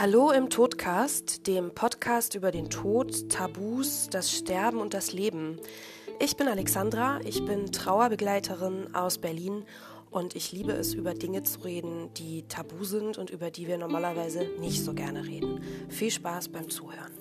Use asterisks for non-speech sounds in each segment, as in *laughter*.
Hallo im Todcast, dem Podcast über den Tod, Tabus, das Sterben und das Leben. Ich bin Alexandra, ich bin Trauerbegleiterin aus Berlin und ich liebe es, über Dinge zu reden, die tabu sind und über die wir normalerweise nicht so gerne reden. Viel Spaß beim Zuhören.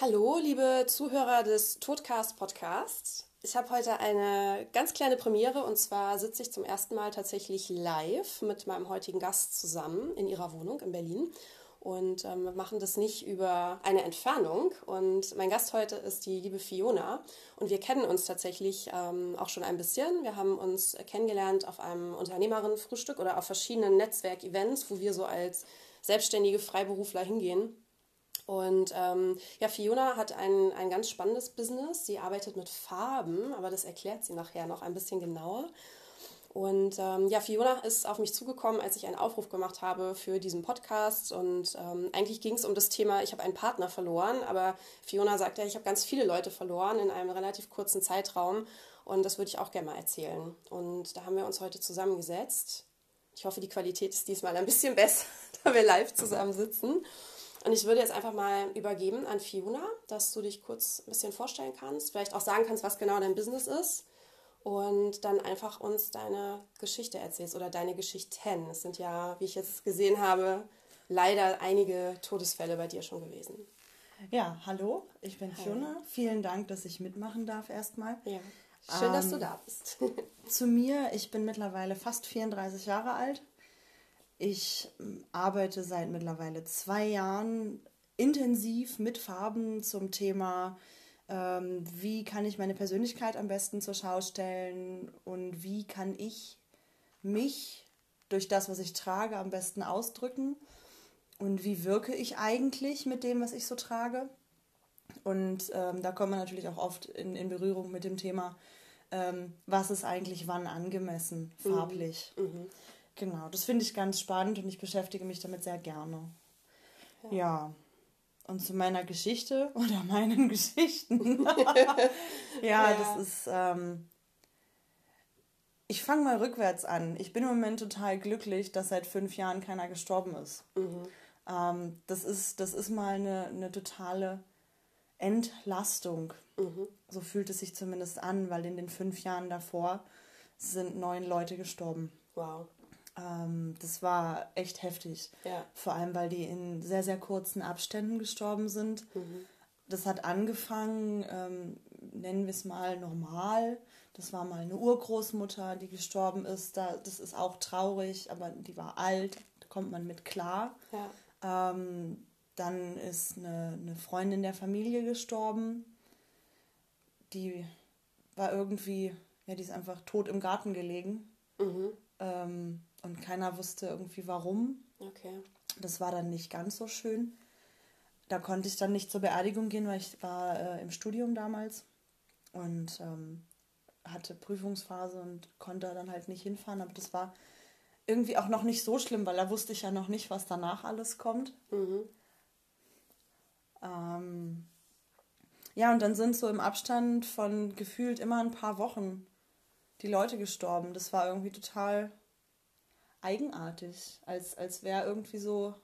Hallo, liebe Zuhörer des Todcast Podcasts. Ich habe heute eine ganz kleine Premiere und zwar sitze ich zum ersten Mal tatsächlich live mit meinem heutigen Gast zusammen in ihrer Wohnung in Berlin und ähm, wir machen das nicht über eine Entfernung. Und mein Gast heute ist die liebe Fiona und wir kennen uns tatsächlich ähm, auch schon ein bisschen. Wir haben uns kennengelernt auf einem Unternehmerinnenfrühstück oder auf verschiedenen Netzwerkevents, wo wir so als selbstständige Freiberufler hingehen. Und ähm, ja, Fiona hat ein, ein ganz spannendes Business. Sie arbeitet mit Farben, aber das erklärt sie nachher noch ein bisschen genauer. Und ähm, ja, Fiona ist auf mich zugekommen, als ich einen Aufruf gemacht habe für diesen Podcast. Und ähm, eigentlich ging es um das Thema, ich habe einen Partner verloren, aber Fiona sagte, ja, ich habe ganz viele Leute verloren in einem relativ kurzen Zeitraum. Und das würde ich auch gerne mal erzählen. Und da haben wir uns heute zusammengesetzt. Ich hoffe, die Qualität ist diesmal ein bisschen *laughs* besser, da wir live zusammen sitzen. Und ich würde jetzt einfach mal übergeben an Fiona, dass du dich kurz ein bisschen vorstellen kannst, vielleicht auch sagen kannst, was genau dein Business ist und dann einfach uns deine Geschichte erzählst oder deine Geschichten. Es sind ja, wie ich jetzt gesehen habe, leider einige Todesfälle bei dir schon gewesen. Ja, hallo, ich bin Hi. Fiona. Vielen Dank, dass ich mitmachen darf erstmal. Ja. Schön, ähm, dass du ähm, da bist. *laughs* zu mir, ich bin mittlerweile fast 34 Jahre alt. Ich ähm, arbeite seit mittlerweile zwei Jahren intensiv mit Farben zum Thema, ähm, wie kann ich meine Persönlichkeit am besten zur Schau stellen und wie kann ich mich durch das, was ich trage, am besten ausdrücken und wie wirke ich eigentlich mit dem, was ich so trage. Und ähm, da kommt man natürlich auch oft in, in Berührung mit dem Thema, ähm, was ist eigentlich wann angemessen, mhm. farblich. Mhm. Mhm. Genau, das finde ich ganz spannend und ich beschäftige mich damit sehr gerne. Ja. ja. Und zu meiner Geschichte *laughs* oder meinen *laughs* Geschichten. *laughs* ja, ja, das ist. Ähm, ich fange mal rückwärts an. Ich bin im Moment total glücklich, dass seit fünf Jahren keiner gestorben ist. Mhm. Ähm, das ist. Das ist mal eine, eine totale Entlastung. Mhm. So fühlt es sich zumindest an, weil in den fünf Jahren davor sind neun Leute gestorben. Wow. Ähm, das war echt heftig. Ja. Vor allem, weil die in sehr, sehr kurzen Abständen gestorben sind. Mhm. Das hat angefangen, ähm, nennen wir es mal normal. Das war mal eine Urgroßmutter, die gestorben ist. Da, das ist auch traurig, aber die war alt, da kommt man mit klar. Ja. Ähm, dann ist eine, eine Freundin der Familie gestorben. Die war irgendwie, ja, die ist einfach tot im Garten gelegen. Mhm. Ähm, und keiner wusste irgendwie warum. Okay. Das war dann nicht ganz so schön. Da konnte ich dann nicht zur Beerdigung gehen, weil ich war äh, im Studium damals und ähm, hatte Prüfungsphase und konnte dann halt nicht hinfahren. Aber das war irgendwie auch noch nicht so schlimm, weil da wusste ich ja noch nicht, was danach alles kommt. Mhm. Ähm, ja, und dann sind so im Abstand von gefühlt immer ein paar Wochen die Leute gestorben. Das war irgendwie total eigenartig, als, als wäre irgendwie so,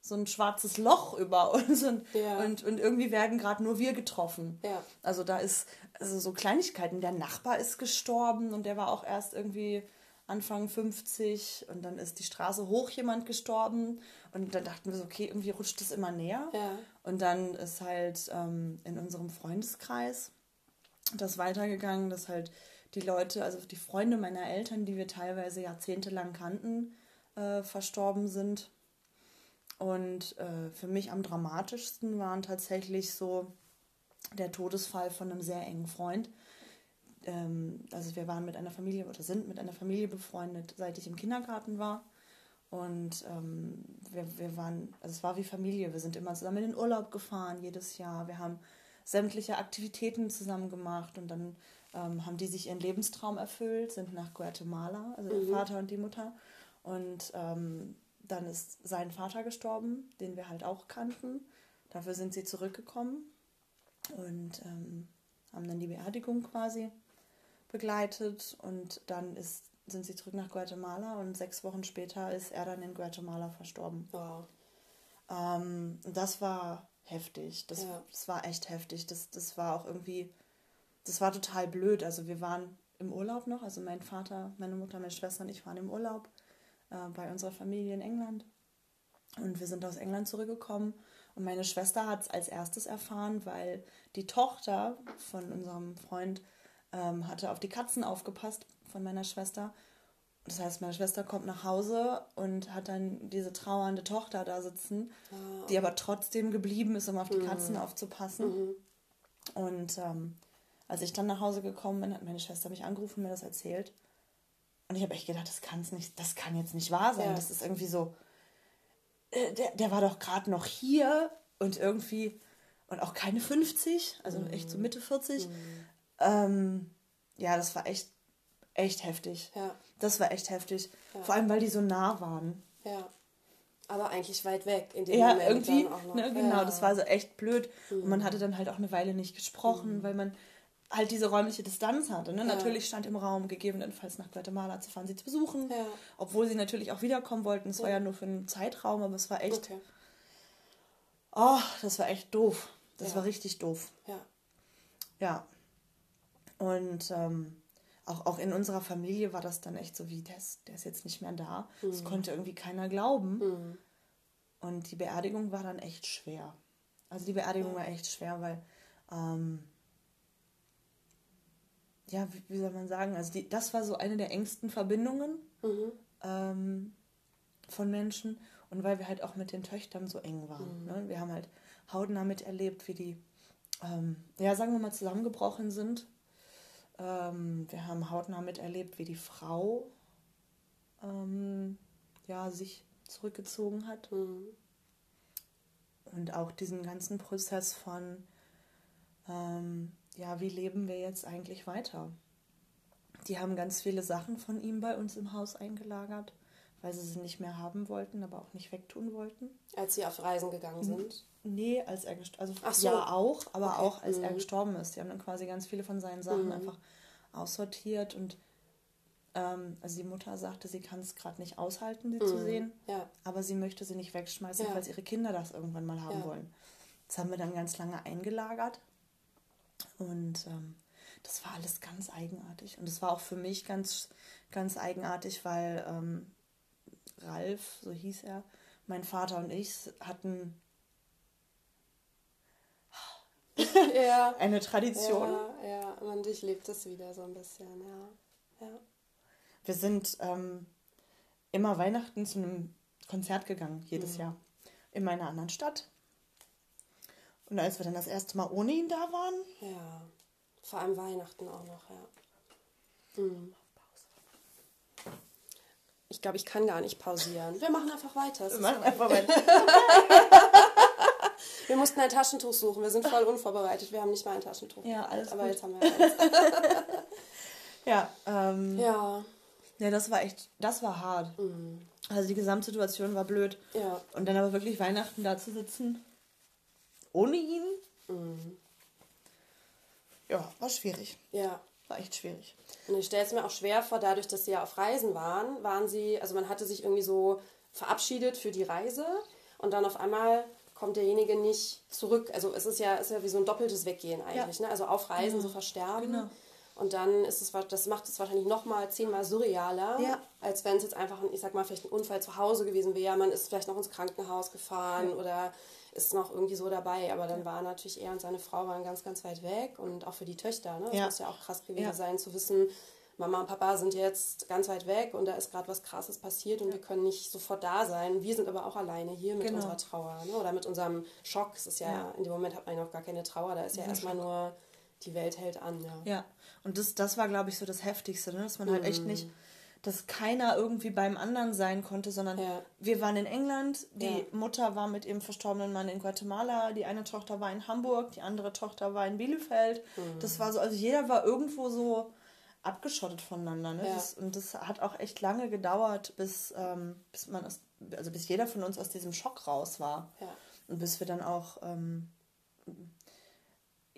so ein schwarzes Loch über *laughs* uns und, ja. und, und irgendwie werden gerade nur wir getroffen. Ja. Also da ist also so Kleinigkeiten. Der Nachbar ist gestorben und der war auch erst irgendwie Anfang 50 und dann ist die Straße hoch jemand gestorben und dann dachten wir so, okay, irgendwie rutscht es immer näher. Ja. Und dann ist halt ähm, in unserem Freundeskreis das weitergegangen, dass halt die Leute, also die Freunde meiner Eltern, die wir teilweise jahrzehntelang kannten, äh, verstorben sind. Und äh, für mich am dramatischsten waren tatsächlich so der Todesfall von einem sehr engen Freund. Ähm, also wir waren mit einer Familie oder sind mit einer Familie befreundet, seit ich im Kindergarten war. Und ähm, wir, wir waren, also es war wie Familie. Wir sind immer zusammen in den Urlaub gefahren, jedes Jahr. Wir haben sämtliche Aktivitäten zusammen gemacht und dann ähm, haben die sich ihren Lebenstraum erfüllt, sind nach Guatemala, also der mhm. Vater und die Mutter. Und ähm, dann ist sein Vater gestorben, den wir halt auch kannten. Dafür sind sie zurückgekommen und ähm, haben dann die Beerdigung quasi begleitet. Und dann ist sind sie zurück nach Guatemala und sechs Wochen später ist er dann in Guatemala verstorben. Wow. Ähm, das war heftig. Das, Ja. das war echt heftig. Das, das war auch irgendwie, das war total blöd. Also wir waren im Urlaub noch, also mein Vater, meine Mutter, meine Schwester und ich waren im Urlaub äh, bei unserer Familie in England. Und wir sind aus England zurückgekommen und meine Schwester hat es als erstes erfahren, weil die Tochter von unserem Freund ähm, hatte auf die Katzen aufgepasst von meiner Schwester. Das heißt, meine Schwester kommt nach Hause und hat dann diese trauernde Tochter da sitzen, die aber trotzdem geblieben ist, um auf die Katzen aufzupassen. Und ähm, als ich dann nach Hause gekommen bin, hat meine Schwester mich angerufen und mir das erzählt. Und ich habe echt gedacht, das kann's nicht, das kann jetzt nicht wahr sein. Ja. Das ist irgendwie so, äh, der, der war doch gerade noch hier und irgendwie, und auch keine 50, also echt so Mitte 40. Ähm, ja, das war echt, echt heftig. Ja. Das war echt heftig. Ja. Vor allem, weil die so nah waren. Ja. Aber eigentlich weit weg in dem Ja, Moment irgendwie, dann auch noch. ne, genau, ja. das war so echt blöd. Und man hatte dann halt auch eine Weile nicht gesprochen, weil man halt diese räumliche Distanz hatte. Ne? Ja. Natürlich stand im Raum, gegebenenfalls nach Guatemala zu fahren, sie zu besuchen. Ja. Obwohl sie natürlich auch wiederkommen wollten. Es war ja nur für einen Zeitraum, aber es war echt, Okay. oh, das war echt doof. Das Ja. war richtig doof. Ja. Ja. Und ähm, auch, auch in unserer Familie war das dann echt so wie, der ist, der ist jetzt nicht mehr da. Das konnte irgendwie keiner glauben. Und die Beerdigung war dann echt schwer. Also die Beerdigung war echt schwer, weil, ähm, ja, wie, wie soll man sagen, also die, das war so eine der engsten Verbindungen ähm, von Menschen und weil wir halt auch mit den Töchtern so eng waren. Ne? Wir haben halt hautnah miterlebt, wie die, ähm, ja, sagen wir mal, zusammengebrochen sind. Ähm, wir haben hautnah miterlebt, wie die Frau ähm, ja, sich zurückgezogen hat. Und auch diesen ganzen Prozess von, ähm, ja, wie leben wir jetzt eigentlich weiter? Die haben ganz viele Sachen von ihm bei uns im Haus eingelagert, weil sie sie nicht mehr haben wollten, aber auch nicht wegtun wollten. Als sie auf Reisen gegangen sind. Nee, als er gestorben also Ach so. ja auch, aber Okay. auch als er Mhm. gestorben ist. Die haben dann quasi ganz viele von seinen Sachen einfach aussortiert und ähm, also die Mutter sagte, sie kann es gerade nicht aushalten, sie zu sehen, Ja. aber sie möchte sie nicht wegschmeißen, Ja. falls ihre Kinder das irgendwann mal haben Ja. wollen. Das haben wir dann ganz lange eingelagert und ähm, das war alles ganz eigenartig und es war auch für mich ganz ganz eigenartig, weil ähm, Ralf, so hieß er, mein Vater und ich hatten *laughs* Ja. eine Tradition. Ja, ja, man durchlebt es wieder so ein bisschen, ja. Ja. Wir sind ähm, immer Weihnachten zu einem Konzert gegangen, jedes Mhm. Jahr, in meiner anderen Stadt. Und als wir dann das erste Mal ohne ihn da waren, Ja. Vor allem Weihnachten auch noch, ja. Mhm. Ich glaube, ich kann gar nicht pausieren. Wir machen einfach weiter. Wir machen einfach weiter. *laughs* Wir mussten ein Taschentuch suchen. Wir sind voll unvorbereitet. Wir haben nicht mal ein Taschentuch. Ja, alles Aber gut. jetzt haben wir eins. *laughs* Ja, ähm, ja. Ja. das war echt, das war hart. Also die Gesamtsituation war blöd. Ja. Und dann aber wirklich Weihnachten da zu sitzen, ohne ihn, ja, war schwierig. Ja. War echt schwierig. Und ich stelle es mir auch schwer vor, dadurch, dass sie ja auf Reisen waren, waren sie, also man hatte sich irgendwie so verabschiedet für die Reise und dann auf einmal kommt derjenige nicht zurück. Also es ist ja, ist ja wie so ein doppeltes Weggehen eigentlich, ne? Also auf Reisen so versterben. Genau. Und dann ist es, das macht es wahrscheinlich nochmal zehnmal surrealer, Ja. als wenn es jetzt einfach, ein, ich sag mal, vielleicht ein Unfall zu Hause gewesen wäre. Man ist vielleicht noch ins Krankenhaus gefahren oder ist noch irgendwie so dabei. Aber dann war natürlich er und seine Frau waren ganz, ganz weit weg. Und auch für die Töchter, ne? Das Ja. muss ja auch krass gewesen Ja. sein, zu wissen, Mama und Papa sind jetzt ganz weit weg und da ist gerade was Krasses passiert und wir können nicht sofort da sein. Wir sind aber auch alleine hier mit Genau. unserer Trauer ne? oder mit unserem Schock. Es ist ja, Ja. in dem Moment hat man ja noch gar keine Trauer, da ist ja erstmal nur die Welt hält an. Ja. Ja, und das, das war, glaube ich, so das Heftigste, ne? dass man halt Mhm. echt nicht, dass keiner irgendwie beim anderen sein konnte, sondern Ja. wir waren in England, die Ja. Mutter war mit ihrem verstorbenen Mann in Guatemala, die eine Tochter war in Hamburg, die andere Tochter war in Bielefeld. Mhm. Das war so, also jeder war irgendwo so abgeschottet voneinander. Ne? Ja. Das, und das hat auch echt lange gedauert, bis, ähm, bis man aus, also bis jeder von uns aus diesem Schock raus war. Und bis wir dann auch ähm,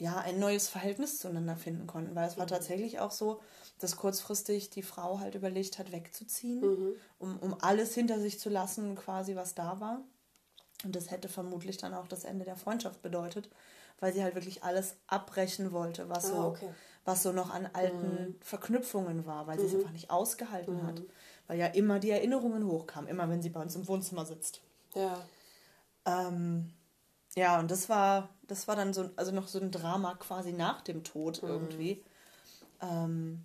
ja, ein neues Verhältnis zueinander finden konnten. Weil es war tatsächlich auch so, dass kurzfristig die Frau halt überlegt hat, wegzuziehen, Mhm. um, um alles hinter sich zu lassen, quasi was da war. Und das hätte vermutlich dann auch das Ende der Freundschaft bedeutet, weil sie halt wirklich alles abbrechen wollte, was, Ah, so, okay. Mhm. was so noch an alten Verknüpfungen war, weil sie es einfach nicht ausgehalten hat. Weil ja immer die Erinnerungen hochkamen, immer wenn sie bei uns im Wohnzimmer sitzt. Ja. Ähm, ja, und das war, das war dann so, also noch so ein Drama quasi nach dem Tod irgendwie. Ähm,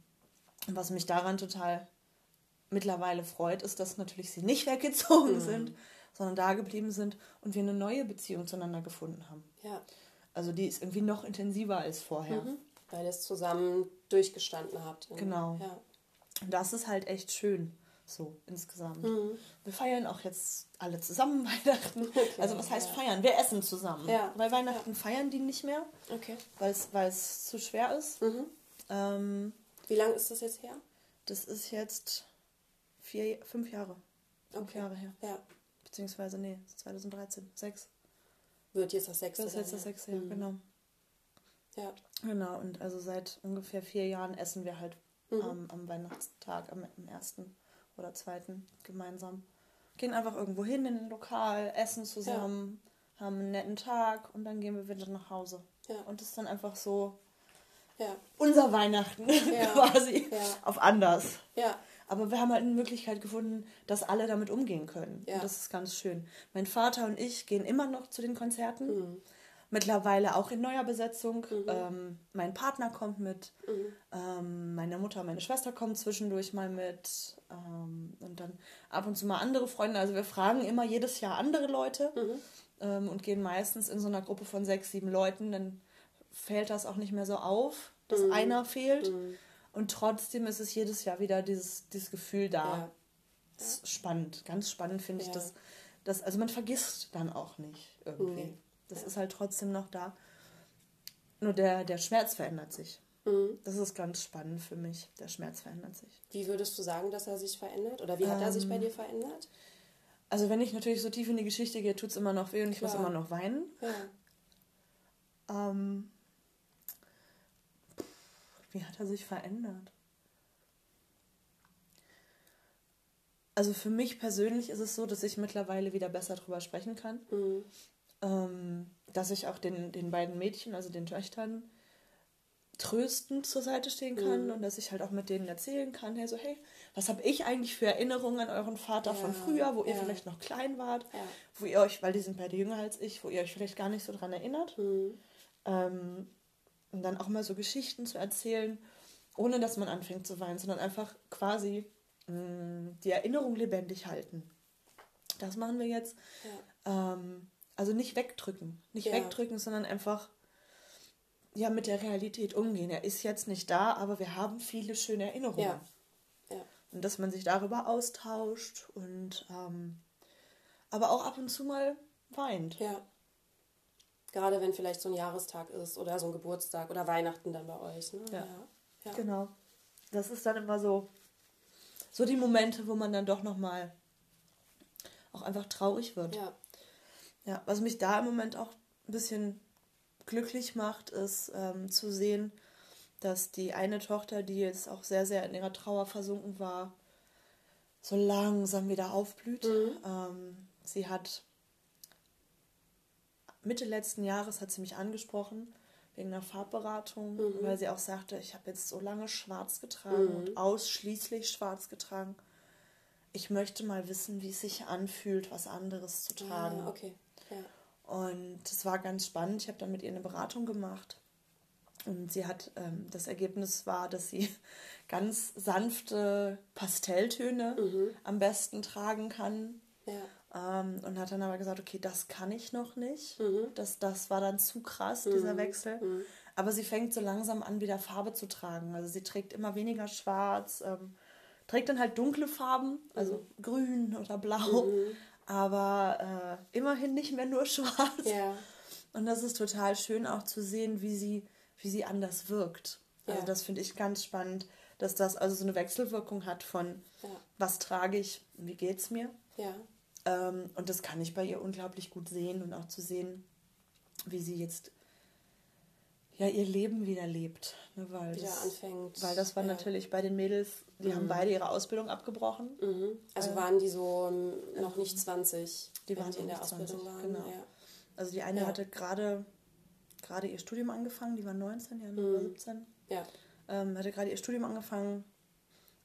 was mich daran total mittlerweile freut, ist, dass natürlich sie nicht *laughs* weggezogen sind, sondern da geblieben sind und wir eine neue Beziehung zueinander gefunden haben. Ja. Also die ist irgendwie noch intensiver als vorher. Mhm. Weil ihr es zusammen durchgestanden habt. Genau. Ja. Und das ist halt echt schön, so insgesamt. Mhm. Wir feiern auch jetzt alle zusammen *laughs* Weihnachten. also was heißt feiern? Wir essen zusammen. Ja. Weil Weihnachten feiern die nicht mehr, Okay. weil es, zu schwer ist. Mhm. Ähm, Wie lange ist das jetzt her? das ist jetzt vier, fünf Jahre. Fünf Okay. Jahre her. Ja. Beziehungsweise, nee, 2013. Sechs. Wird jetzt das sechste. Das ist jetzt das ja. sechste Jahr, Mhm. genau. Ja. Genau, und also seit ungefähr vier Jahren essen wir halt Mhm. am, am Weihnachtstag, am, am ersten oder zweiten gemeinsam. Gehen einfach irgendwo hin in ein Lokal, essen zusammen, haben einen netten Tag und dann gehen wir wieder nach Hause. Ja. Und das ist dann einfach so Ja. unser Weihnachten *laughs* Ja. quasi Ja. auf anders. Ja. Aber wir haben halt eine Möglichkeit gefunden, dass alle damit umgehen können. Ja. Und das ist ganz schön. Mein Vater und ich gehen immer noch zu den Konzerten. Mhm. Mittlerweile auch in neuer Besetzung. Ähm, mein Partner kommt mit. Mhm. Ähm, meine Mutter meine Schwester kommen zwischendurch mal mit. Ähm, und dann ab und zu mal andere Freunde. Also wir fragen immer jedes Jahr andere Leute Mhm. ähm, und gehen meistens in so einer Gruppe von sechs, sieben Leuten. Dann fällt das auch nicht mehr so auf, dass Mhm. einer fehlt. Und trotzdem ist es jedes Jahr wieder dieses, dieses Gefühl da. Ja. Das ist spannend, ganz spannend finde ich Ja. das, das. Also man vergisst dann auch nicht irgendwie. Das Ja. ist halt trotzdem noch da. Nur der, der Schmerz verändert sich. Mhm. Das ist ganz spannend für mich. Der Schmerz verändert sich. Wie würdest du sagen, dass er sich verändert? Oder wie hat er sich bei dir verändert? Also wenn ich natürlich so tief in die Geschichte gehe, tut es immer noch weh und ich muss Klar. immer noch weinen. Ja. Ähm, wie hat er sich verändert? Also für mich persönlich ist es so, dass ich mittlerweile wieder besser drüber sprechen kann. Mhm. Ähm, dass ich auch den, den beiden Mädchen, also den Töchtern, tröstend zur Seite stehen kann Mhm. und dass ich halt auch mit denen erzählen kann, hey, so, hey, was habe ich eigentlich für Erinnerungen an euren Vater von Ja, früher, wo ihr ja. vielleicht noch klein wart, Ja. wo ihr euch, weil die sind beide jünger als ich, wo ihr euch vielleicht gar nicht so dran erinnert. Mhm. Ähm, und dann auch mal so Geschichten zu erzählen, ohne dass man anfängt zu weinen, sondern einfach quasi mh, die Erinnerung lebendig halten. Das machen wir jetzt. Ähm, also nicht wegdrücken. Nicht Ja. wegdrücken, sondern einfach ja, mit der Realität umgehen. Er ist jetzt nicht da, aber wir haben viele schöne Erinnerungen. Ja. Ja. Und dass man sich darüber austauscht und ähm, aber auch ab und zu mal weint. Ja. Gerade wenn vielleicht so ein Jahrestag ist oder so ein Geburtstag oder Weihnachten dann bei euch. Ne? Ja. Ja. Ja. Genau. Das ist dann immer so, so die Momente, wo man dann doch nochmal auch einfach traurig wird. Ja. Ja, was mich da im Moment auch ein bisschen glücklich macht, ist ähm, zu sehen, dass die eine Tochter, die jetzt auch sehr, sehr in ihrer Trauer versunken war, so langsam wieder aufblüht. Ähm, sie hat Mitte letzten Jahres hat sie mich angesprochen wegen einer Farbberatung, weil sie auch sagte, ich habe jetzt so lange schwarz getragen und ausschließlich schwarz getragen. Ich möchte mal wissen, wie es sich anfühlt, was anderes zu tragen. Ah, okay. Und es war ganz spannend. Ich habe dann mit ihr eine Beratung gemacht. Und sie hat, ähm, das Ergebnis war, dass sie *laughs* ganz sanfte Pastelltöne am besten tragen kann. Ja. Ähm, und hat dann aber gesagt, okay, das kann ich noch nicht. Das, das war dann zu krass, dieser Wechsel. Aber sie fängt so langsam an, wieder Farbe zu tragen. Also sie trägt immer weniger schwarz, ähm, trägt dann halt dunkle Farben, also grün oder blau. Aber äh, immerhin nicht mehr nur *laughs* schwarz. Ja. Und das ist total schön auch zu sehen, wie sie, wie sie anders wirkt. Also Ja. das finde ich ganz spannend, dass das also so eine Wechselwirkung hat von Ja. was trage ich, wie geht's mir. Ja. Ähm, und das kann ich bei ihr unglaublich gut sehen und auch zu sehen, wie sie jetzt ja, ihr Leben wieder lebt. Ne, weil wieder das, anfängt. Weil das war ja. natürlich bei den Mädels, die Mhm. haben beide ihre Ausbildung abgebrochen. Mhm. Also Äh, waren die so ähm, noch nicht 20, die wenn waren die in der nicht Ausbildung 20, waren. genau. Ja. Also die eine Ja. hatte gerade gerade ihr Studium angefangen, die war 19, die andere Mhm. 17. Ja. Ähm, hatte gerade ihr Studium angefangen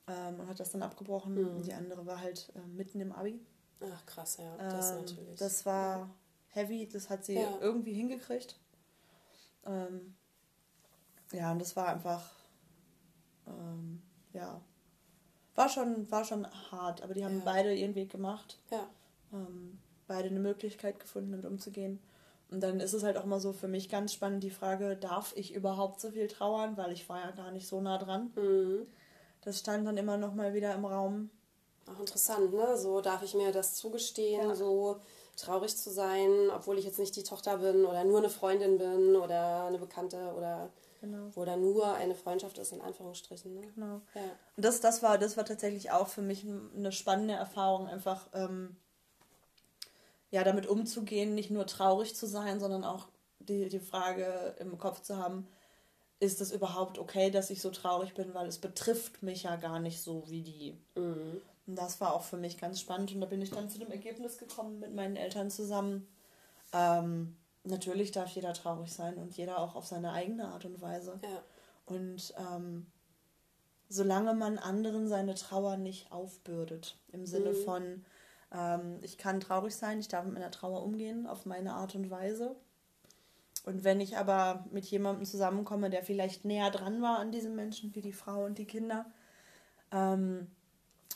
ähm, und hat das dann abgebrochen. Mhm. Die andere war halt äh, mitten im Abi. Ach krass, ja. Das Ähm, natürlich. Das war heavy, das hat sie Ja. irgendwie hingekriegt. Ähm, ja, und das war einfach, ähm, ja, war schon, war schon hart, aber die haben Ja. beide ihren Weg gemacht, ja. ähm, beide eine Möglichkeit gefunden, damit umzugehen. Und dann ist es halt auch mal so für mich ganz spannend die Frage, darf ich überhaupt so viel trauern, weil ich war ja gar nicht so nah dran. Mhm. Das stand dann immer noch mal wieder im Raum. Auch interessant, ne? So darf ich mir das zugestehen, Ja. so traurig zu sein, obwohl ich jetzt nicht die Tochter bin oder nur eine Freundin bin oder eine Bekannte oder Genau. wo da nur eine Freundschaft ist, in Anführungsstrichen. Ne? Genau. Ja. Und das, das, war, das war tatsächlich auch für mich eine spannende Erfahrung, einfach ähm, ja, damit umzugehen, nicht nur traurig zu sein, sondern auch die, die Frage im Kopf zu haben, ist es überhaupt okay, dass ich so traurig bin, weil es betrifft mich ja gar nicht so wie die. Mhm. Und das war auch für mich ganz spannend und da bin ich dann zu dem Ergebnis gekommen mit meinen Eltern zusammen. Ähm, natürlich darf jeder traurig sein und jeder auch auf seine eigene Art und Weise. Ja. Und ähm, solange man anderen seine Trauer nicht aufbürdet, im Sinne Mhm. von, ähm, ich kann traurig sein, ich darf mit meiner Trauer umgehen auf meine Art und Weise. Und wenn ich aber mit jemandem zusammenkomme, der vielleicht näher dran war an diesem Menschen, wie die Frau und die Kinder, ähm,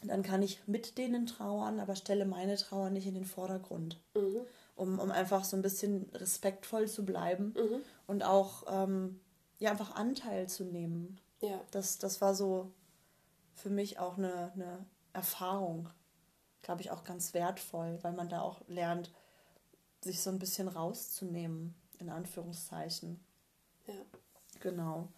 dann kann ich mit denen trauern, aber stelle meine Trauer nicht in den Vordergrund, Mhm. Um, um einfach so ein bisschen respektvoll zu bleiben Mhm. und auch ähm, ja, einfach Anteil zu nehmen Ja. das, das war so für mich auch eine, eine Erfahrung, glaube ich, auch ganz wertvoll, weil man da auch lernt, sich so ein bisschen rauszunehmen, in Anführungszeichen. ja. Genau.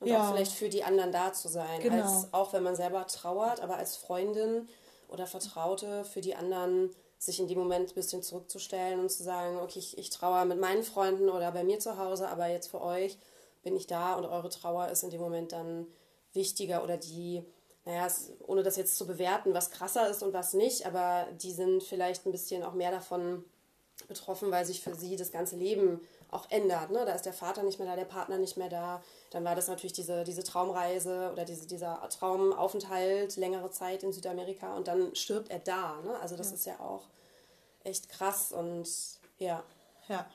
Und Ja. auch vielleicht für die anderen da zu sein. Genau. Als, auch wenn man selber trauert, aber als Freundin oder Vertraute für die anderen sich in dem Moment ein bisschen zurückzustellen und zu sagen, okay, ich, ich trauere mit meinen Freunden oder bei mir zu Hause, aber jetzt für euch bin ich da und eure Trauer ist in dem Moment dann wichtiger oder die, naja, ohne das jetzt zu bewerten, was krasser ist und was nicht, aber die sind vielleicht ein bisschen auch mehr davon betroffen, weil sich für sie das ganze Leben auch ändert. Ne? Da ist der Vater nicht mehr da, der Partner nicht mehr da. Dann war das natürlich diese, diese Traumreise oder diese, dieser Traumaufenthalt, längere Zeit in Südamerika und dann stirbt er da. Ne? Also das ist ja auch echt krass und ja. Ja,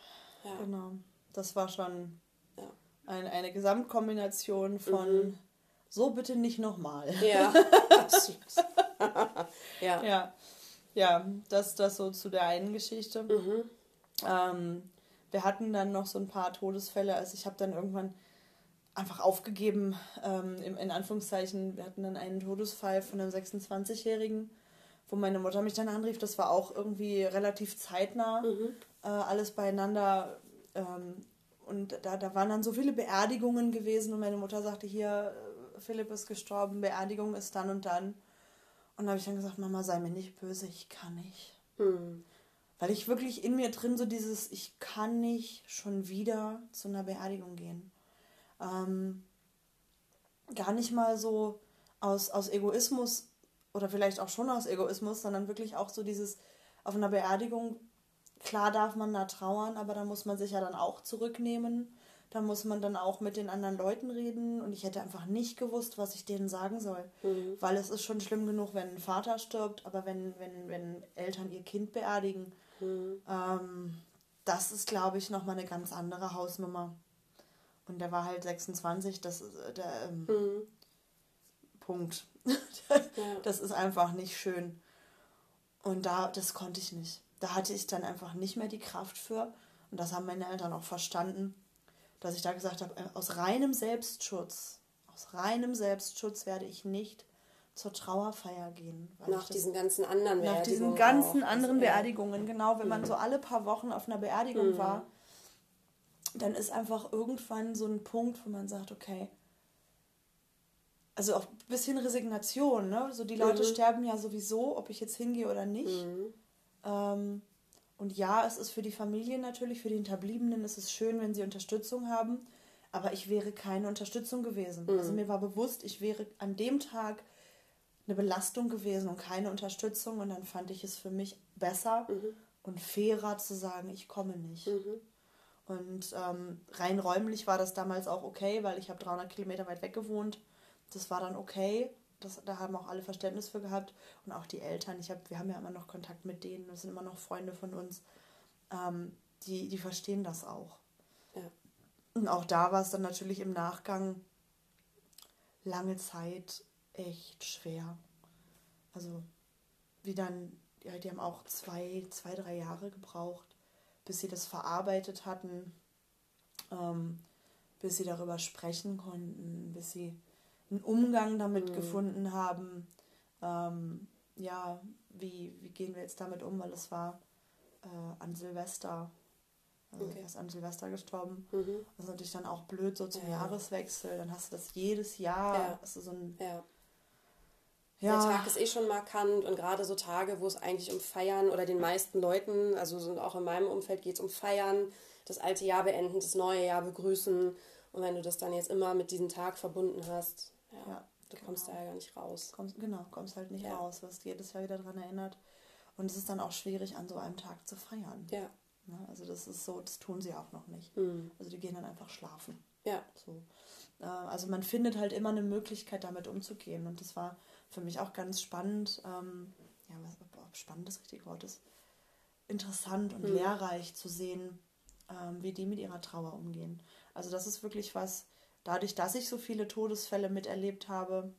Ja. genau. Das war schon Ja. ein, eine Gesamtkombination von so bitte nicht nochmal. Ja, *laughs* ja. Ja, ja, das, das so zu der einen Geschichte. Mhm. Ähm, wir hatten dann noch so ein paar Todesfälle. Also ich habe dann irgendwann einfach aufgegeben, ähm, in Anführungszeichen. Wir hatten dann einen Todesfall von einem 26-Jährigen, wo meine Mutter mich dann anrief. Das war auch irgendwie relativ zeitnah, Mhm. äh, alles beieinander. Ähm, und da, da waren dann so viele Beerdigungen gewesen und meine Mutter sagte hier, äh, Philipp ist gestorben, Beerdigung ist dann und dann. Und da habe ich dann gesagt, Mama, sei mir nicht böse, ich kann nicht. Hm. Weil ich wirklich in mir drin so dieses, ich kann nicht schon wieder zu einer Beerdigung gehen. Ähm, gar nicht mal so aus, aus Egoismus oder vielleicht auch schon aus Egoismus, sondern wirklich auch so dieses, auf einer Beerdigung, klar darf man da trauern, aber da muss man sich ja dann auch zurücknehmen. Da muss man dann auch mit den anderen Leuten reden und ich hätte einfach nicht gewusst, was ich denen sagen soll. Mhm. Weil es ist schon schlimm genug, wenn ein Vater stirbt, aber wenn, wenn, wenn Eltern ihr Kind beerdigen, Mhm. ähm, das ist, glaube ich, nochmal eine ganz andere Hausnummer. Und der war halt 26, das ist äh, der ähm, Mhm. Punkt. *laughs* Das ist einfach nicht schön. Und da, das konnte ich nicht. Da hatte ich dann einfach nicht mehr die Kraft für. Und das haben meine Eltern auch verstanden, dass ich da gesagt habe, äh, aus reinem Selbstschutz, aus reinem Selbstschutz werde ich nicht zur Trauerfeier gehen. Nach diesen ganzen anderen nach Beerdigungen. diesen ganzen anderen Also. Beerdigungen, genau, wenn man so alle paar Wochen auf einer Beerdigung Mhm. war, dann ist einfach irgendwann so ein Punkt, wo man sagt, okay, also auch ein bisschen Resignation, ne? So die Leute Mhm. sterben ja sowieso, ob ich jetzt hingehe oder nicht. Mhm. Ähm, Und ja, es ist für die Familie natürlich, für die Hinterbliebenen ist es schön, wenn sie Unterstützung haben. Aber ich wäre keine Unterstützung gewesen. Mhm. Also mir war bewusst, ich wäre an dem Tag eine Belastung gewesen und keine Unterstützung. Und dann fand ich es für mich besser mhm. und fairer zu sagen, ich komme nicht. Mhm. Und ähm, rein räumlich war das damals auch okay, weil ich habe 300 Kilometer weit weg gewohnt. Das war dann okay. Das, da haben auch alle Verständnis für gehabt und auch die Eltern. Ich hab, wir haben ja immer noch Kontakt mit denen, das sind immer noch Freunde von uns. Ähm, die, die verstehen das auch. Ja. Und auch da war es dann natürlich im Nachgang lange Zeit echt schwer. Also, wie dann, ja, die haben auch zwei, zwei, drei Jahre gebraucht, bis sie das verarbeitet hatten, ähm, bis sie darüber sprechen konnten, bis sie einen Umgang damit mhm. gefunden haben. Ähm, ja, wie, wie gehen wir jetzt damit um, weil es war äh, an Silvester. Also okay. Er ist an Silvester gestorben. Mhm. Das ist natürlich dann auch blöd, so zum ja. Jahreswechsel. Dann hast du das jedes Jahr. Ja. Hast du so ein, ja. Ja. Der Tag ist eh schon markant und gerade so Tage, wo es eigentlich um Feiern oder den meisten Leuten, also auch in meinem Umfeld geht es um Feiern, das alte Jahr beenden, das neue Jahr begrüßen. Und wenn du das dann jetzt immer mit diesem Tag verbunden hast, ja, ja du genau. kommst da ja gar nicht raus. Kommst, genau, kommst halt nicht ja. raus, wirst jedes Jahr wieder daran erinnert. Und es ist dann auch schwierig, an so einem Tag zu feiern. Ja. ne, also das ist so, das tun sie auch noch nicht. Mhm. Also die gehen dann einfach schlafen. Ja. So. Äh, also man findet halt immer eine Möglichkeit, damit umzugehen. Und das war für mich auch ganz spannend. Ähm, ja, was, ob spannend das richtige Wort ist. Interessant und mhm. lehrreich zu sehen, ähm, wie die mit ihrer Trauer umgehen. Also das ist wirklich was, dadurch, dass ich so viele Todesfälle miterlebt habe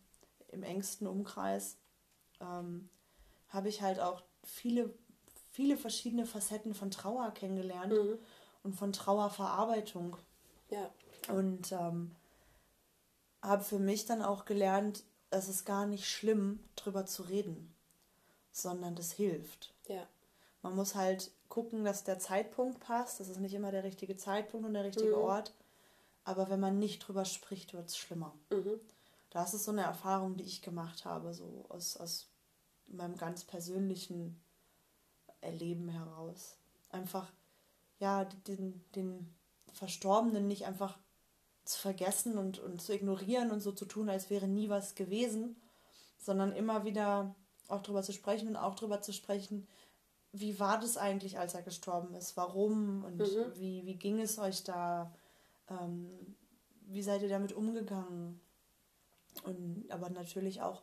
im engsten Umkreis, ähm, habe ich halt auch viele, viele verschiedene Facetten von Trauer kennengelernt mhm. und von Trauerverarbeitung. Ja. Und ähm, habe für mich dann auch gelernt, es ist gar nicht schlimm, drüber zu reden, sondern das hilft. Ja. Man muss halt gucken, dass der Zeitpunkt passt. Das ist nicht immer der richtige Zeitpunkt und der richtige mhm. Ort. Aber wenn man nicht drüber spricht, wird es schlimmer. Mhm. Das ist so eine Erfahrung, die ich gemacht habe, so aus, aus meinem ganz persönlichen Erleben heraus. Einfach, ja, den, den Verstorbenen nicht einfach zu vergessen und, und zu ignorieren und so zu tun, als wäre nie was gewesen, sondern immer wieder auch darüber zu sprechen und auch darüber zu sprechen, wie war das eigentlich, als er gestorben ist, warum? Und mhm. wie, wie ging es euch da, ähm, wie seid ihr damit umgegangen? Und aber natürlich auch,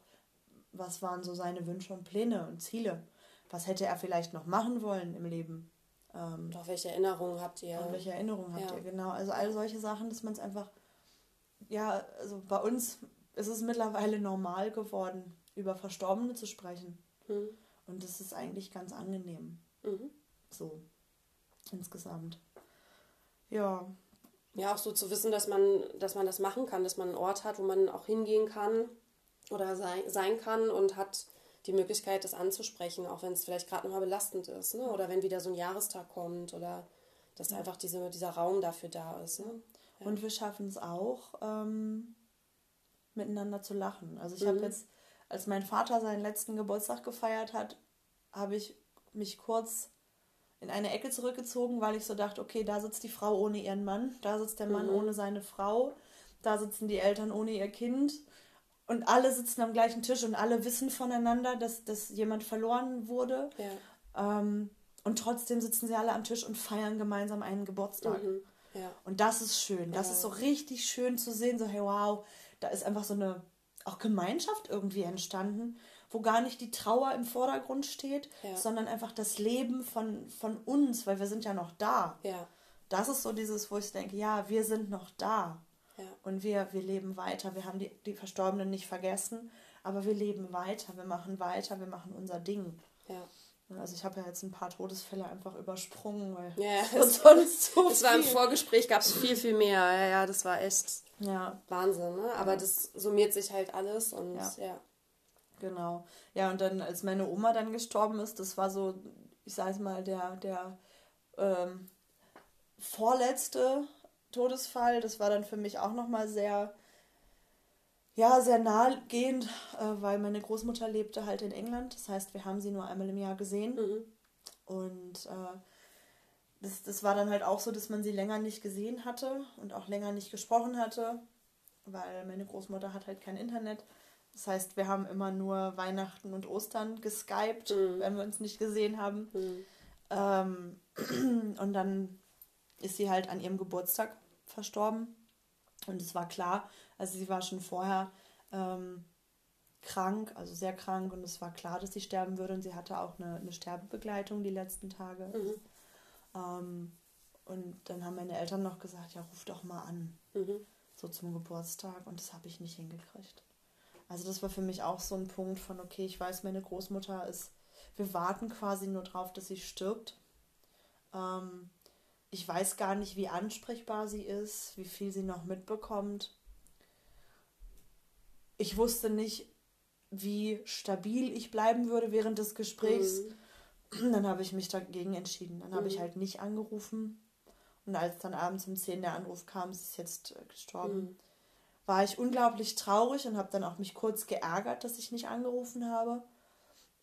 was waren so seine Wünsche und Pläne und Ziele, was hätte er vielleicht noch machen wollen im Leben. Ähm, und welche Erinnerungen habt ihr? Und welche Erinnerungen habt ja. ihr, genau. Also all solche Sachen, dass man es einfach, ja, also bei uns ist es mittlerweile normal geworden, über Verstorbene zu sprechen. Mhm. Und das ist eigentlich ganz angenehm. Mhm. So, insgesamt. Ja. Ja, auch so zu wissen, dass man, dass man das machen kann, dass man einen Ort hat, wo man auch hingehen kann oder sein, sein kann und hat die Möglichkeit, das anzusprechen, auch wenn es vielleicht gerade nochmal belastend ist, ne? oder wenn wieder so ein Jahrestag kommt oder dass ja. einfach diese, dieser Raum dafür da ist. Ne? Ja. Und wir schaffen es auch, ähm, miteinander zu lachen. Also ich mhm. habe jetzt, als mein Vater seinen letzten Geburtstag gefeiert hat, habe ich mich kurz in eine Ecke zurückgezogen, weil ich so dachte, okay, da sitzt die Frau ohne ihren Mann, da sitzt der Mann mhm. ohne seine Frau, da sitzen die Eltern ohne ihr Kind und alle sitzen am gleichen Tisch und alle wissen voneinander, dass, dass jemand verloren wurde. Ja. Ähm, und trotzdem sitzen sie alle am Tisch und feiern gemeinsam einen Geburtstag. Mhm. Ja. Und das ist schön. Das ja. ist so richtig schön zu sehen, so, hey, wow, da ist einfach so eine auch Gemeinschaft irgendwie entstanden, wo gar nicht die Trauer im Vordergrund steht, sondern einfach das Leben von, von uns, weil wir sind ja noch da. Das ist so dieses, wo ich denke, ja, wir sind noch da. Ja. Und wir, wir leben weiter. Wir haben die, die Verstorbenen nicht vergessen, aber wir leben weiter. Wir machen weiter, wir machen unser Ding. Ja. Also ich habe ja jetzt ein paar Todesfälle einfach übersprungen, weil ja, das, *laughs* sonst so das war im Vorgespräch gab es viel, viel mehr. Ja, ja, das war echt ja. Wahnsinn, ne? Aber ja. das summiert sich halt alles und ja. ja. Genau. Ja, und dann, als meine Oma dann gestorben ist, das war so, ich sage mal, der, der ähm, vorletzte Todesfall. Das war dann für mich auch nochmal sehr, ja, sehr nahegehend, äh, weil meine Großmutter lebte halt in England. Das heißt, wir haben sie nur einmal im Jahr gesehen. Mhm. Und äh, das, das war dann halt auch so, dass man sie länger nicht gesehen hatte und auch länger nicht gesprochen hatte, weil meine Großmutter hat halt kein Internet. Das heißt, wir haben immer nur Weihnachten und Ostern geskypt, mhm. wenn wir uns nicht gesehen haben. Mhm. Ähm, *clears throat* und dann ist sie halt an ihrem Geburtstag verstorben. Und es war klar, also sie war schon vorher ähm, krank, also sehr krank. Und es war klar, dass sie sterben würde. Und sie hatte auch eine, eine Sterbebegleitung die letzten Tage. Mhm. Ähm, und dann haben meine Eltern noch gesagt, ja, ruf doch mal an. Mhm. So zum Geburtstag. Und das habe ich nicht hingekriegt. Also das war für mich auch so ein Punkt von, okay, ich weiß, meine Großmutter ist, wir warten quasi nur drauf, dass sie stirbt. Ähm, ich weiß gar nicht, wie ansprechbar sie ist, wie viel sie noch mitbekommt. Ich wusste nicht, wie stabil ich bleiben würde während des Gesprächs. Mhm. Dann habe ich mich dagegen entschieden. Dann mhm. habe ich mhm. halt nicht angerufen. Und als dann abends um 10 der Anruf kam, sie ist jetzt äh, gestorben. Mhm war ich unglaublich traurig und habe dann auch mich kurz geärgert, dass ich nicht angerufen habe.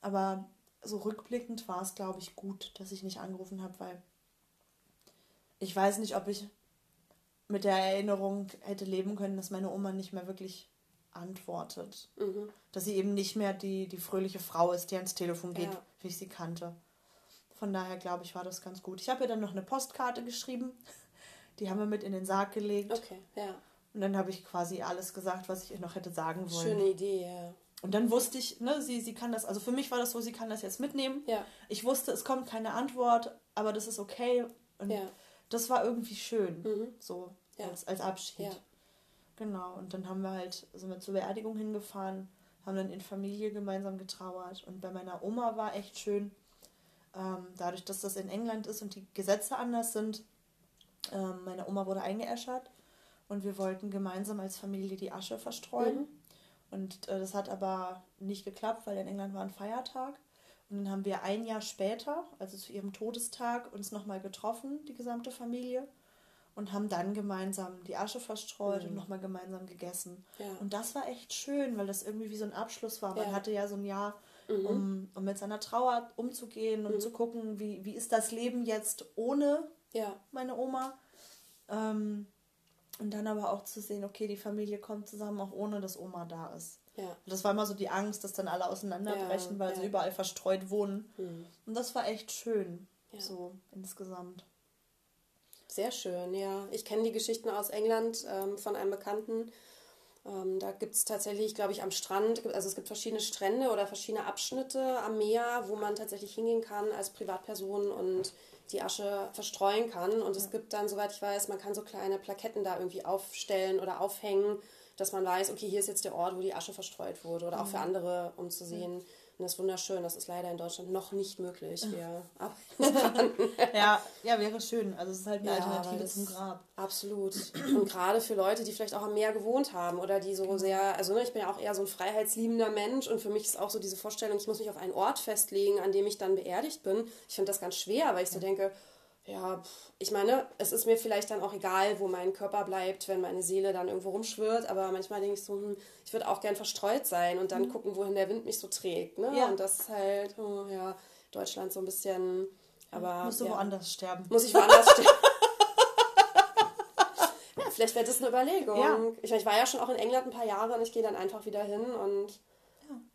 Aber so rückblickend war es, glaube ich, gut, dass ich nicht angerufen habe, weil ich weiß nicht, ob ich mit der Erinnerung hätte leben können, dass meine Oma nicht mehr wirklich antwortet. Mhm. Dass sie eben nicht mehr die, die fröhliche Frau ist, die ans Telefon geht, ja. wie ich sie kannte. Von daher glaube ich, war das ganz gut. Ich habe ihr dann noch eine Postkarte geschrieben. Die haben wir mit in den Sarg gelegt. Okay, ja. Und dann habe ich quasi alles gesagt, was ich ihr noch hätte sagen wollen. Schöne Idee, ja. Und dann wusste ich, ne, sie, sie kann das, also für mich war das so, sie kann das jetzt mitnehmen. Ja. Ich wusste, es kommt keine Antwort, aber das ist okay. Und ja. Das war irgendwie schön, mhm. so ja. als, als Abschied. Ja. Genau, und dann haben wir halt, sind wir zur Beerdigung hingefahren, haben dann in Familie gemeinsam getrauert. Und bei meiner Oma war echt schön, ähm, dadurch, dass das in England ist und die Gesetze anders sind. Ähm, meine Oma wurde eingeäschert und wir wollten gemeinsam als Familie die Asche verstreuen. Mhm. Und äh, das hat aber nicht geklappt, weil in England war ein Feiertag. Und dann haben wir ein Jahr später, also zu ihrem Todestag, uns nochmal getroffen, die gesamte Familie, und haben dann gemeinsam die Asche verstreut mhm. und nochmal gemeinsam gegessen. Ja. Und das war echt schön, weil das irgendwie wie so ein Abschluss war. Man hatte ja so ein Jahr, mhm. um, um mit seiner Trauer umzugehen, um mhm. zu gucken, wie, wie ist das Leben jetzt ohne ja. meine Oma. Ähm, und dann aber auch zu sehen, okay, die Familie kommt zusammen, auch ohne dass Oma da ist. Ja. Das war immer so die Angst, dass dann alle auseinanderbrechen, ja, weil ja. sie überall verstreut wohnen. Mhm. Und das war echt schön, so insgesamt. Sehr schön, ja. Ich kenne die Geschichten aus England ähm, von einem Bekannten. Ähm, da gibt es tatsächlich, glaube ich, am Strand, also es gibt verschiedene Strände oder verschiedene Abschnitte am Meer, wo man tatsächlich hingehen kann als Privatperson und die Asche verstreuen kann. Und es gibt dann, soweit ich weiß, man kann so kleine Plaketten da irgendwie aufstellen oder aufhängen, dass man weiß, okay, hier ist jetzt der Ort, wo die Asche verstreut wurde. Oder auch für mhm. andere, um zu sehen, und das ist wunderschön. Das ist leider in Deutschland noch nicht möglich. Wir *laughs* *laughs* ja, ja, wäre schön. Also es ist halt eine ja, Alternative zum Grab. Absolut. Und gerade für Leute, die vielleicht auch am Meer gewohnt haben oder die so genau. sehr, also ne, ich bin ja auch eher so ein freiheitsliebender Mensch und für mich ist auch so diese Vorstellung, ich muss mich auf einen Ort festlegen, an dem ich dann beerdigt bin. Ich finde das ganz schwer, weil ich so denke, ja, ich meine, es ist mir vielleicht dann auch egal, wo mein Körper bleibt, wenn meine Seele dann irgendwo rumschwirrt, aber manchmal denke ich so, hm, ich würde auch gern verstreut sein und dann mhm. gucken, wohin der Wind mich so trägt. Ne? Ja. Und das ist halt, oh, ja, Deutschland so ein bisschen, aber. Musst du ja. woanders sterben. Muss ich woanders *laughs* sterben. ja, vielleicht wäre das eine Überlegung. Ja. Ich, meine, ich war ja schon auch in England ein paar Jahre und ich gehe dann einfach wieder hin und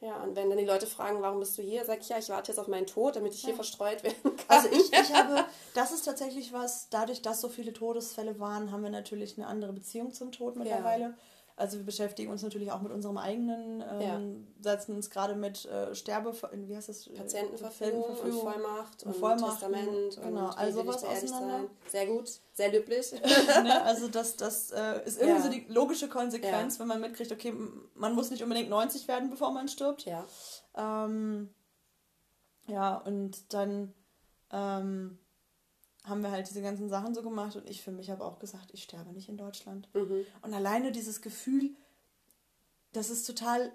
ja, und wenn dann die Leute fragen, warum bist du hier, sag ich ja, ich warte jetzt auf meinen Tod, damit ich ja. hier verstreut werden kann. Also ich, ich *laughs* habe, das ist tatsächlich was, dadurch, dass so viele Todesfälle waren, haben wir natürlich eine andere Beziehung zum Tod mittlerweile. Also wir beschäftigen uns natürlich auch mit unserem eigenen, ähm, ja. setzen uns gerade mit äh, Sterbe, wie heißt das? Patientenverfügung, und Vollmacht und, Vollmacht Testament genau, und also was auseinander. Sein. Sehr gut, sehr löblich. *laughs* ne? *laughs* Also das, das äh, ist irgendwie ja. so die logische Konsequenz, ja. wenn man mitkriegt, okay, man muss nicht unbedingt 90 werden, bevor man stirbt. Ja. Ähm, ja, und dann ähm, haben wir halt diese ganzen Sachen so gemacht und ich für mich habe auch gesagt, ich sterbe nicht in Deutschland. Mhm. Und alleine dieses Gefühl, das ist total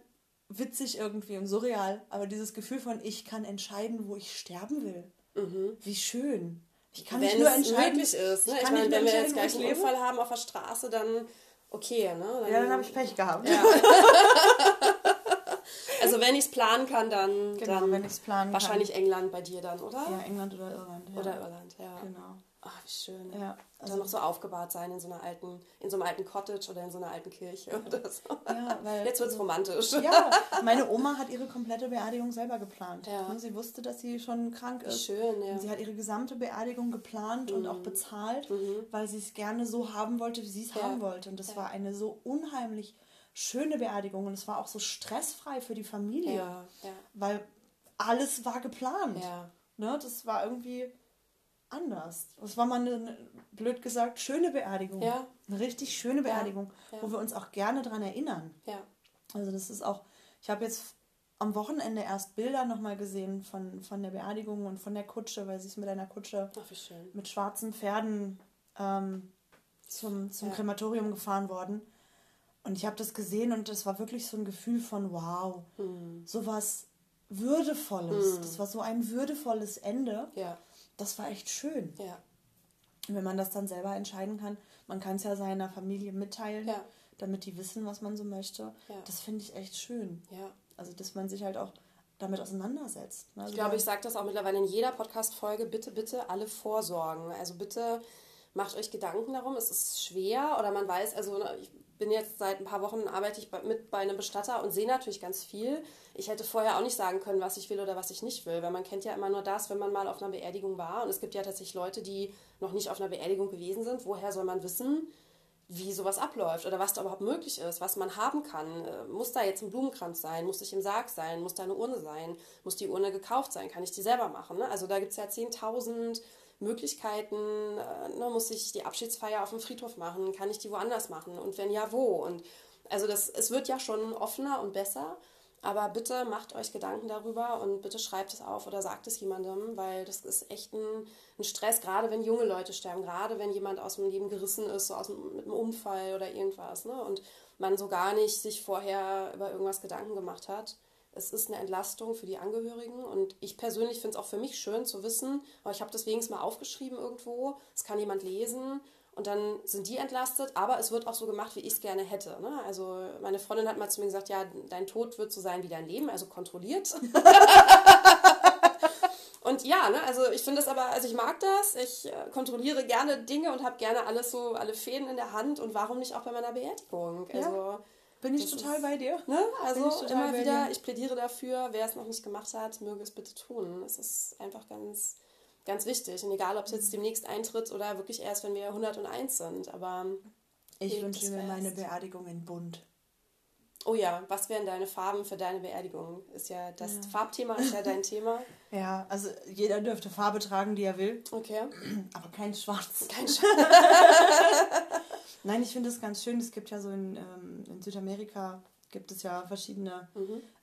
witzig irgendwie und surreal, aber dieses Gefühl von, ich kann entscheiden, wo ich sterben will. Mhm. Wie schön. Ich kann wenn nicht nur entscheiden. Möglich ist, ne? Ich, ich meine, wenn wir jetzt gleich einen Unfall haben auf der Straße, dann okay, ne? Dann, ja, dann habe ich Pech gehabt. Ja. *laughs* also wenn ich es planen kann, dann, genau, dann wenn planen wahrscheinlich kann. England bei dir dann, oder? Ja, England oder Irland. Ja. Oder Irland, ja. Genau. Ach, wie schön. Ja, also dann noch so aufgebahrt sein in so einer alten, in so einem alten Cottage oder in so einer alten Kirche oder so. Ja, weil, *laughs* Jetzt wird es romantisch. Ja, meine Oma hat ihre komplette Beerdigung selber geplant. Ja. Sie wusste, dass sie schon krank Wie ist. schön, ja. Und sie hat ihre gesamte Beerdigung geplant und auch bezahlt, weil sie es gerne so haben wollte, wie sie es Ja. haben wollte. Und das war eine so unheimlich schöne Beerdigung und es war auch so stressfrei für die Familie, Ja, ja. weil alles war geplant. Ja. Ne? Das war irgendwie anders. Das war mal eine, blöd gesagt, schöne Beerdigung. Ja. Eine richtig schöne Beerdigung, ja. wo wir uns auch gerne dran erinnern. Ja. Also das ist auch, ich habe jetzt am Wochenende erst Bilder nochmal gesehen von, von der Beerdigung und von der Kutsche, weil sie ist mit einer Kutsche Ach, mit schwarzen Pferden ähm, zum, zum. Krematorium gefahren worden. Und ich habe das gesehen und das war wirklich so ein Gefühl von wow, Hm. so was Würdevolles. Das war so ein würdevolles Ende. Ja. Das war echt schön. Ja. Und wenn man das dann selber entscheiden kann, man kann es ja seiner Familie mitteilen, Ja. damit die wissen, was man so möchte. Ja. Das finde ich echt schön. Ja. Also, dass man sich halt auch damit auseinandersetzt. ne? Also Ich glaube, ich sage das auch mittlerweile in jeder Podcast-Folge. Bitte, bitte alle vorsorgen. Also bitte macht euch Gedanken darum. Es ist schwer oder man weiß, also ne, ich bin jetzt seit ein paar Wochen arbeite ich mit bei einem Bestatter und sehe natürlich ganz viel. Ich hätte vorher auch nicht sagen können, was ich will oder was ich nicht will, weil man kennt ja immer nur das, wenn man mal auf einer Beerdigung war. Und es gibt ja tatsächlich Leute, die noch nicht auf einer Beerdigung gewesen sind. Woher soll man wissen, wie sowas abläuft oder was da überhaupt möglich ist, was man haben kann. Äh, Muss da jetzt ein Blumenkranz sein? Muss ich im Sarg sein? Muss da eine Urne sein? Muss die Urne gekauft sein? Kann ich die selber machen? Ne? Also da gibt es ja 10.000 Möglichkeiten. Äh, ne? Muss ich die Abschiedsfeier auf dem Friedhof machen? Kann ich die woanders machen? Und wenn ja, wo? Und also das, es wird ja schon offener und besser. Aber bitte macht euch Gedanken darüber und bitte schreibt es auf oder sagt es jemandem, weil das ist echt ein, ein Stress, gerade wenn junge Leute sterben, gerade wenn jemand aus dem Leben gerissen ist, so aus dem, mit einem Unfall oder irgendwas, ne? Und man so gar nicht sich vorher über irgendwas Gedanken gemacht hat. Es ist eine Entlastung für die Angehörigen und ich persönlich finde es auch für mich schön zu wissen, aber ich habe das wenigstens mal aufgeschrieben irgendwo, es kann jemand lesen und dann sind die entlastet, aber es wird auch so gemacht, wie ich es gerne hätte. Ne? Also meine Freundin hat mal zu mir gesagt, ja, dein Tod wird so sein wie dein Leben, also kontrolliert. *laughs* und ja, ne, also ich finde das aber, also ich mag das, ich äh, kontrolliere gerne Dinge und habe gerne alles so, alle Fäden in der Hand und warum nicht auch bei meiner Beerdigung? Also, Bin ich das total ist- bei dir. ne? also immer wieder, dir. ich plädiere dafür, wer es noch nicht gemacht hat, möge es bitte tun. Es ist einfach ganz, ganz wichtig und egal, ob es jetzt demnächst eintritt oder wirklich erst, wenn wir 101 sind, aber Ich wünsche mir meine. Beerdigung in bunt. Oh ja, was wären deine Farben für deine Beerdigung? Ist ja das Farbthema ist ja dein *laughs* Thema. Ja, also jeder dürfte Farbe tragen, die er will, Okay. aber kein Schwarz. Kein Sch *laughs* Nein, ich finde es ganz schön. Es gibt ja so in, ähm, in Südamerika gibt es ja verschiedene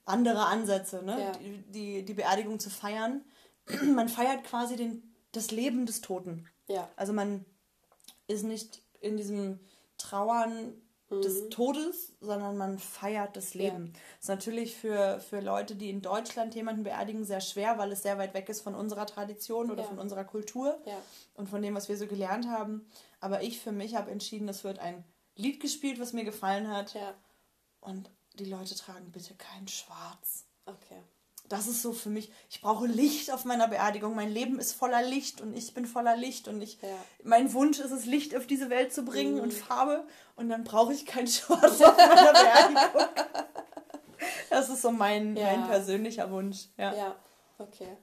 andere Ansätze, ne? Ja. die, die, die Beerdigung zu feiern. *clears throat* man feiert quasi den, das Leben des Toten. Ja. Also man ist nicht in diesem Trauern Mhm. des Todes, sondern man feiert das Leben. Ist natürlich für, für Leute, die in Deutschland jemanden beerdigen, sehr schwer, weil es sehr weit weg ist von unserer Tradition oder Ja. von unserer Kultur Ja. und von dem, was wir so gelernt haben. Aber ich für mich habe entschieden, es wird ein Lied gespielt, was mir gefallen hat. Ja. Und die Leute tragen bitte kein Schwarz. Okay. Das ist so für mich, ich brauche Licht auf meiner Beerdigung. Mein Leben ist voller Licht und ich bin voller Licht und ich, Ja. mein Wunsch ist es, Licht auf diese Welt zu bringen Mhm. und Farbe und dann brauche ich kein *laughs* Schwarz auf meiner Beerdigung. Das ist so mein, Ja. mein persönlicher Wunsch. Ja. Ja. Okay.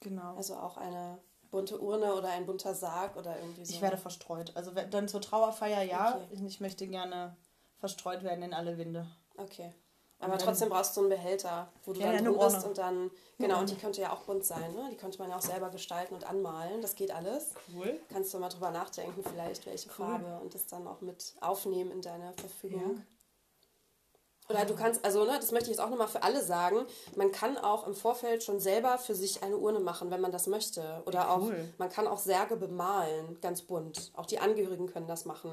Genau. Also auch eine bunte Urne oder ein bunter Sarg oder irgendwie so. Ich werde verstreut. Also dann zur Trauerfeier ja. Okay. Ich möchte gerne verstreut werden in alle Winde. Okay. Aber trotzdem brauchst du einen Behälter, wo du Ja, dann ja, und dann, genau, und die könnte ja auch bunt sein, ne? Die könnte man ja auch selber gestalten und anmalen. Das geht alles. Cool. Kannst du mal drüber nachdenken, vielleicht, welche Cool. Farbe und das dann auch mit aufnehmen in deine Verfügung. Oder du kannst, also ne, das möchte ich jetzt auch nochmal für alle sagen, man kann auch im Vorfeld schon selber für sich eine Urne machen, wenn man das möchte. Oder auch, Cool. man kann auch Särge bemalen, ganz bunt. Auch die Angehörigen können das machen.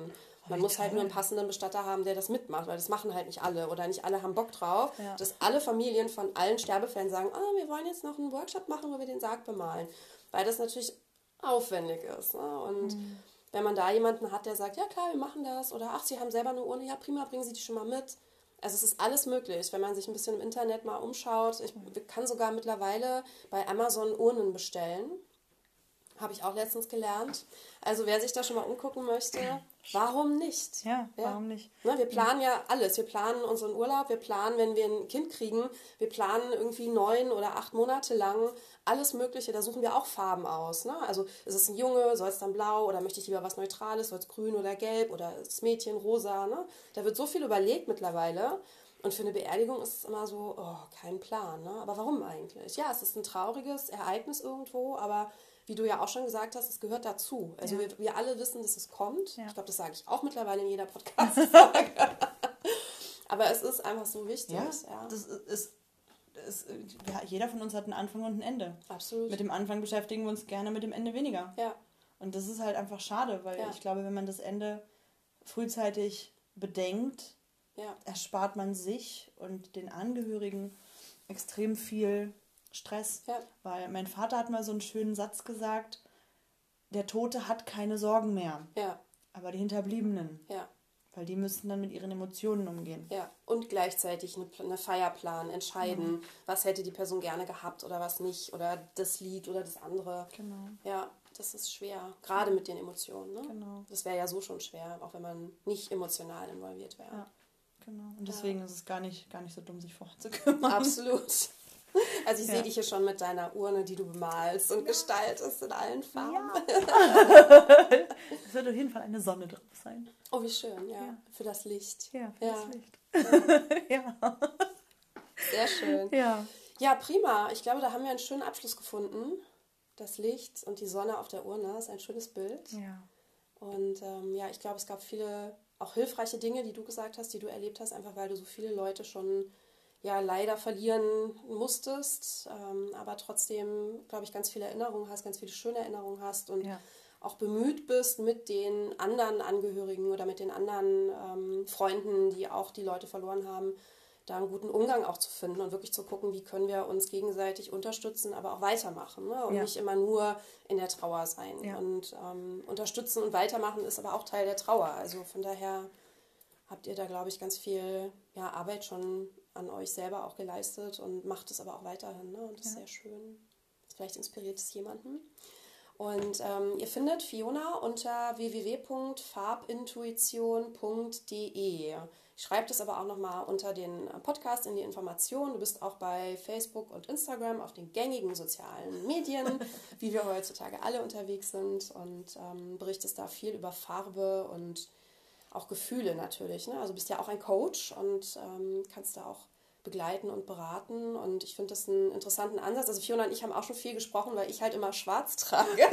Man wie muss halt nur einen toll. passenden Bestatter haben, der das mitmacht, weil das machen halt nicht alle oder nicht alle haben Bock drauf, Ja. dass alle Familien von allen Sterbefällen sagen, ah, wir wollen jetzt noch einen Workshop machen, wo wir den Sarg bemalen. Weil das natürlich aufwendig ist. Ne? Und Mhm. wenn man da jemanden hat, der sagt, ja klar, wir machen das, oder ach, Sie haben selber eine Urne, ja prima, bringen Sie die schon mal mit. Also es ist alles möglich, wenn man sich ein bisschen im Internet mal umschaut. Ich kann sogar mittlerweile bei Amazon Urnen bestellen. Habe ich auch letztens gelernt. Also wer sich da schon mal umgucken möchte, warum nicht? Ja, warum nicht? Ne, wir planen ja alles. Wir planen unseren Urlaub, wir planen, wenn wir ein Kind kriegen, wir planen irgendwie neun oder acht Monate lang alles Mögliche. Da suchen wir auch Farben aus. Ne? Also ist es ein Junge, soll es dann blau oder möchte ich lieber was Neutrales, soll es grün oder gelb oder ist es Mädchen rosa? Ne? Da wird so viel überlegt mittlerweile. Und für eine Beerdigung ist es immer so, oh, kein Plan. Ne? Aber warum eigentlich? Ja, es ist ein trauriges Ereignis irgendwo, aber wie du ja auch schon gesagt hast, es gehört dazu. Also ja. wir, wir alle wissen, dass es kommt. Ja. Ich glaube, das sage ich auch mittlerweile in jeder *laughs* Podcast-Folge. aber es ist einfach so wichtig. Ja, ja. Das ist, ist, ja, jeder von uns hat einen Anfang und ein Ende. Absolut. Mit dem Anfang beschäftigen wir uns gerne, mit dem Ende weniger. Ja. Und das ist halt einfach schade, weil ich glaube, wenn man das Ende frühzeitig bedenkt, erspart man sich und den Angehörigen extrem viel Stress. Ja. Weil mein Vater hat mal so einen schönen Satz gesagt, der Tote hat keine Sorgen mehr. Ja. Aber die Hinterbliebenen. Ja. Weil die müssen dann mit ihren Emotionen umgehen. Ja, und gleichzeitig eine, eine Feierplan entscheiden, mhm. was hätte die Person gerne gehabt oder was nicht. Oder das Lied oder das andere. Genau. Ja, das ist schwer. Gerade mit den Emotionen. Ne? Genau. Das wäre ja so schon schwer, auch wenn man nicht emotional involviert wäre. Ja. Genau. Und deswegen ja. ist es gar nicht, gar nicht so dumm, sich vorher zu kümmern. Absolut. *laughs* *laughs* Also ich ja. sehe dich hier schon mit deiner Urne, die du bemalst und ja. gestaltest in allen Farben. Ja. *laughs* es wird auf jeden Fall eine Sonne drauf sein. Oh, wie schön, ja. ja. Für das Licht. Ja, für das Licht. *laughs* ja. Sehr schön. Ja. Ja, prima. Ich glaube, da haben wir einen schönen Abschluss gefunden. Das Licht und die Sonne auf der Urne ist ein schönes Bild. Ja. Und ähm, ja, ich glaube, es gab viele auch hilfreiche Dinge, die du gesagt hast, die du erlebt hast, einfach weil du so viele Leute schon ja leider verlieren musstest, ähm, aber trotzdem, glaube ich, ganz viele Erinnerungen hast, ganz viele schöne Erinnerungen hast und ja. auch bemüht bist, mit den anderen Angehörigen oder mit den anderen ähm, Freunden, die auch die Leute verloren haben, da einen guten Umgang auch zu finden und wirklich zu gucken, wie können wir uns gegenseitig unterstützen, aber auch weitermachen ne? und ja. nicht immer nur in der Trauer sein. Ja. Und ähm, unterstützen und weitermachen ist aber auch Teil der Trauer. Also von daher habt ihr da, glaube ich, ganz viel ja, Arbeit schon an euch selber auch geleistet und macht es aber auch weiterhin. Ne? Und das ja. ist sehr schön. Vielleicht inspiriert es jemanden. Und ähm, ihr findet Fiona unter www.farbintuition.de. Ich schreibe das aber auch nochmal unter den Podcast in die Informationen. Du bist auch bei Facebook und Instagram auf den gängigen sozialen Medien, *laughs* wie wir heutzutage alle unterwegs sind und ähm, berichtest da viel über Farbe und auch Gefühle natürlich. Ne? Also bist ja auch ein Coach und ähm, kannst da auch begleiten und beraten. Und ich finde das einen interessanten Ansatz. Also Fiona und ich haben auch schon viel gesprochen, weil ich halt immer schwarz trage.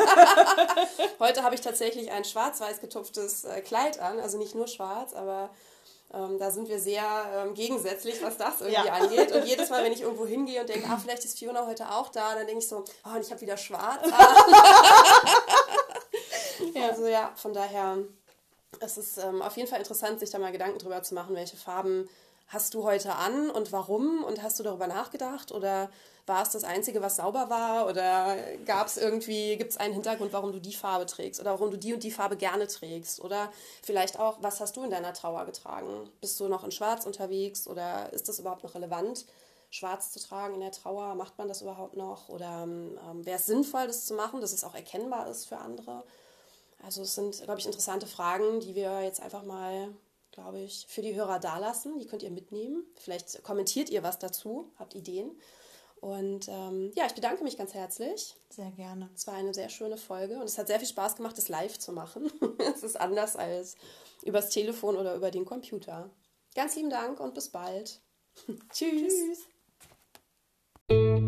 *laughs* Heute habe ich tatsächlich ein schwarz-weiß getupftes äh, Kleid an. Also nicht nur schwarz, aber ähm, da sind wir sehr ähm, gegensätzlich, was das irgendwie ja. angeht. Und jedes Mal, wenn ich irgendwo hingehe und denke, ah, vielleicht ist Fiona heute auch da, dann denke ich so, oh, und ich habe wieder schwarz ja. *laughs* Also ja, von daher es ist ähm, auf jeden Fall interessant, sich da mal Gedanken drüber zu machen, welche Farben hast du heute an und warum und hast du darüber nachgedacht oder war es das Einzige, was sauber war oder gab es irgendwie, gibt es einen Hintergrund, warum du die Farbe trägst oder warum du die und die Farbe gerne trägst oder vielleicht auch, was hast du in deiner Trauer getragen? Bist du noch in Schwarz unterwegs oder ist das überhaupt noch relevant? Schwarz zu tragen in der Trauer, macht man das überhaupt noch? Oder ähm, wäre es sinnvoll, das zu machen, dass es auch erkennbar ist für andere? Also es sind, glaube ich, interessante Fragen, die wir jetzt einfach mal, glaube ich, für die Hörer dalassen. Die könnt ihr mitnehmen. Vielleicht kommentiert ihr was dazu, habt Ideen. Und ähm, ja, ich bedanke mich ganz herzlich. Sehr gerne. Es war eine sehr schöne Folge und es hat sehr viel Spaß gemacht, das live zu machen. *laughs* es ist anders als übers Telefon oder über den Computer. Ganz lieben Dank und bis bald. *laughs* Tschüss. Tschüss.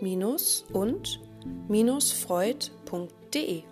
minus und minus freud.de.